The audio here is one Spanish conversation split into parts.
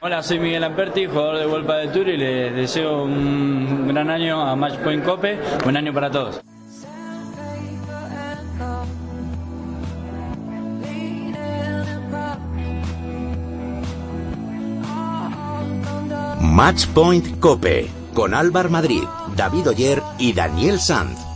Hola, soy Miguel Amperti, jugador de Vuelta de Tour y le deseo un gran año a Matchpoint Cope, buen año para todos. Matchpoint Cope con Álvar Madrid, David Oyer y Daniel Sanz.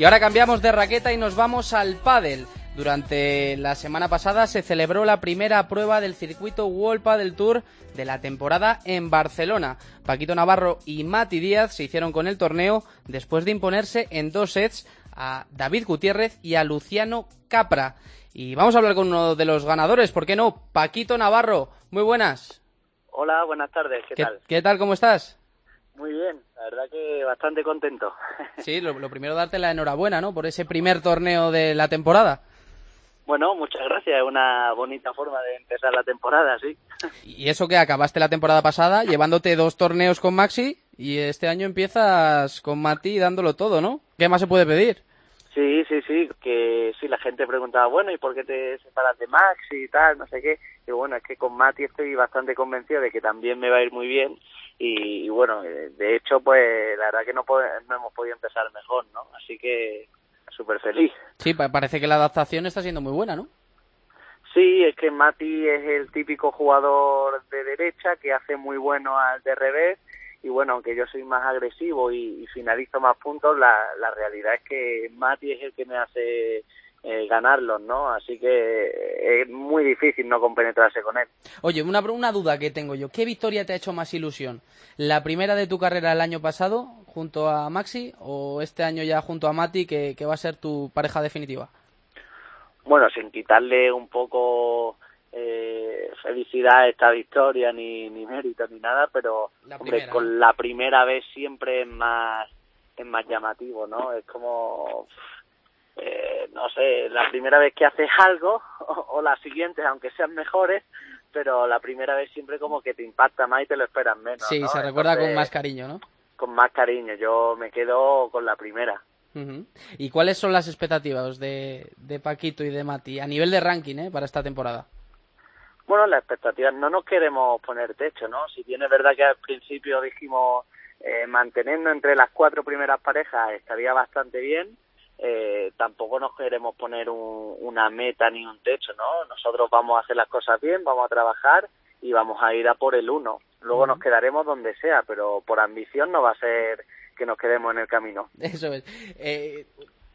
Y ahora cambiamos de raqueta y nos vamos al pádel. Durante la semana pasada se celebró la primera prueba del circuito World Padel Tour de la temporada en Barcelona. Paquito Navarro y Mati Díaz se hicieron con el torneo después de imponerse en dos sets a David Gutiérrez y a Luciano Capra. Y vamos a hablar con uno de los ganadores, ¿por qué no? Paquito Navarro, muy buenas. Hola, buenas tardes, ¿qué, tal? ¿Qué tal, cómo estás? Muy bien, la verdad que bastante contento. Sí, lo, primero darte la enhorabuena, ¿no? Por ese primer torneo de la temporada. Bueno, muchas gracias, es una bonita forma de empezar la temporada, sí. Y eso que acabaste la temporada pasada llevándote dos torneos con Maxi y este año empiezas con Mati dándolo todo, ¿no? ¿Qué más se puede pedir? Sí, sí, sí, que sí, la gente preguntaba, bueno, ¿y por qué te separas de Maxi y tal, no sé qué? Y bueno, es que con Mati estoy bastante convencido de que también me va a ir muy bien y, bueno, eh, de hecho, pues la verdad que no, no hemos podido empezar mejor, ¿no? Así que súper feliz. Sí, parece que la adaptación está siendo muy buena, ¿no? Sí, es que Mati es el típico jugador de derecha que hace muy bueno al de revés y bueno, aunque yo soy más agresivo y, finalizo más puntos, la, la realidad es que Mati es el que me hace eh, ganarlos, ¿no? Así que es muy difícil no compenetrarse con él. Oye, una, una duda que tengo yo. ¿Qué victoria te ha hecho más ilusión? ¿La primera de tu carrera el año pasado junto a Maxi o este año ya junto a Mati que, va a ser tu pareja definitiva? Bueno, sin quitarle un poco eh, felicidad esta victoria, ni, ni mérito, ni nada, pero con la primera vez siempre es más, es más llamativo, ¿no? Es como eh, no sé, la primera vez que haces algo o, las siguientes, aunque sean mejores, pero la primera vez siempre como que te impacta más y te lo esperas menos. Sí, se recuerda con más cariño, ¿no? Con más cariño, yo me quedo con la primera. ¿Y cuáles son las expectativas de, de Paquito y de Mati a nivel de ranking ¿eh? para esta temporada? Bueno, las expectativas no nos queremos poner techo, ¿no? Si bien es verdad que al principio dijimos eh, manteniendo entre las cuatro primeras parejas estaría bastante bien, eh, tampoco nos queremos poner una meta ni un techo, ¿no? Nosotros vamos a hacer las cosas bien, vamos a trabajar y vamos a ir a por el uno. Luego nos quedaremos donde sea, pero por ambición no va a ser que nos quedemos en el camino. Eso es. Eh,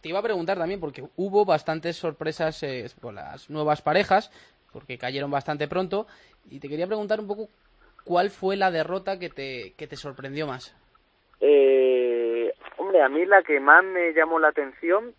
te iba a preguntar también, porque hubo bastantes sorpresas eh, con las nuevas parejas, porque cayeron bastante pronto, y te quería preguntar un poco cuál fue la derrota que te, que te sorprendió más. Eh, a mí la que más me llamó la atención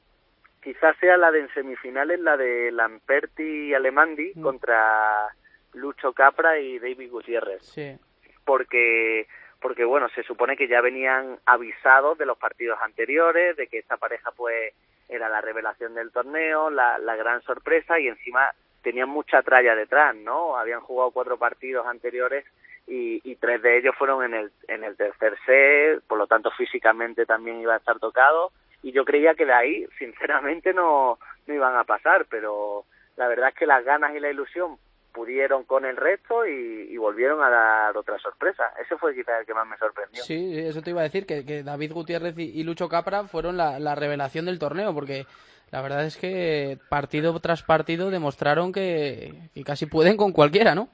quizás sea la de en semifinales, la de Lamperti y Alemandi mm. contra Lucho Capra y David Gutiérrez. Sí. Porque porque bueno, se supone que ya venían avisados de los partidos anteriores, de que esta pareja pues era la revelación del torneo, la, la gran sorpresa y encima tenían mucha tralla detrás, ¿no? Habían jugado cuatro partidos anteriores y, tres de ellos fueron en el, en el tercer set, por lo tanto físicamente también iba a estar tocado y yo creía que de ahí sinceramente no, no iban a pasar, pero la verdad es que las ganas y la ilusión pudieron con el resto y, volvieron a dar otra sorpresa. Ese fue quizás el que más me sorprendió. Sí, eso te iba a decir, que, David Gutiérrez y, Lucho Capra fueron la, la, revelación del torneo, porque la verdad es que partido tras partido demostraron que, que casi pueden con cualquiera, ¿no?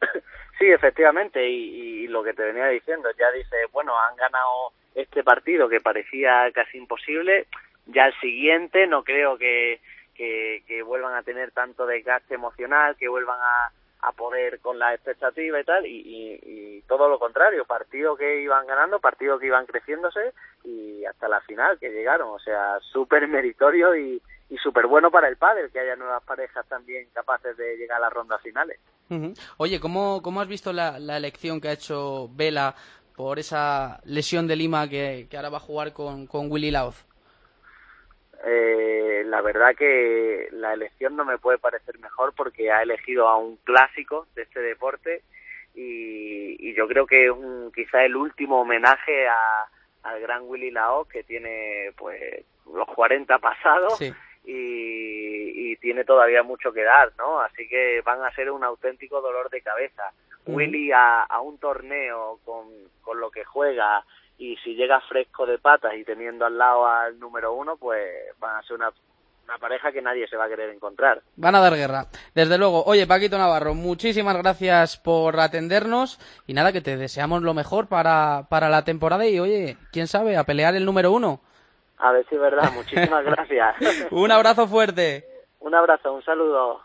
Sí, efectivamente, y, lo que te venía diciendo, ya dice, bueno, han ganado este partido que parecía casi imposible, ya el siguiente no creo que, que, vuelvan a tener tanto desgaste emocional, que vuelvan a, a poder con la expectativa y tal, y, todo lo contrario, partido que iban ganando, partido que iban creciéndose y hasta la final que llegaron, o sea, súper meritorio y, y súper bueno para el pádel que haya nuevas parejas también capaces de llegar a las rondas finales. Oye, ¿cómo, ¿cómo has visto la, la, elección que ha hecho Vela por esa lesión de Lima que, ahora va a jugar con, con Willy Lauz? Eh, la verdad que la elección no me puede parecer mejor porque ha elegido a un clásico de este deporte y, yo creo que es un, quizá el último homenaje a, al gran Willy Lao que tiene pues los 40 pasados y, y, tiene todavía mucho que dar, ¿no? Así que van a ser un auténtico dolor de cabeza. Willy a, a, un torneo con, con lo que juega y si llega fresco de patas y teniendo al lado al número uno, pues van a ser una, una pareja que nadie se va a querer encontrar. Van a dar guerra, desde luego. Oye, Paquito Navarro, muchísimas gracias por atendernos y nada, que te deseamos lo mejor para, para la temporada y oye, quién sabe, a pelear el número uno. A ver si es verdad, muchísimas gracias. un abrazo fuerte. Un abrazo, un saludo.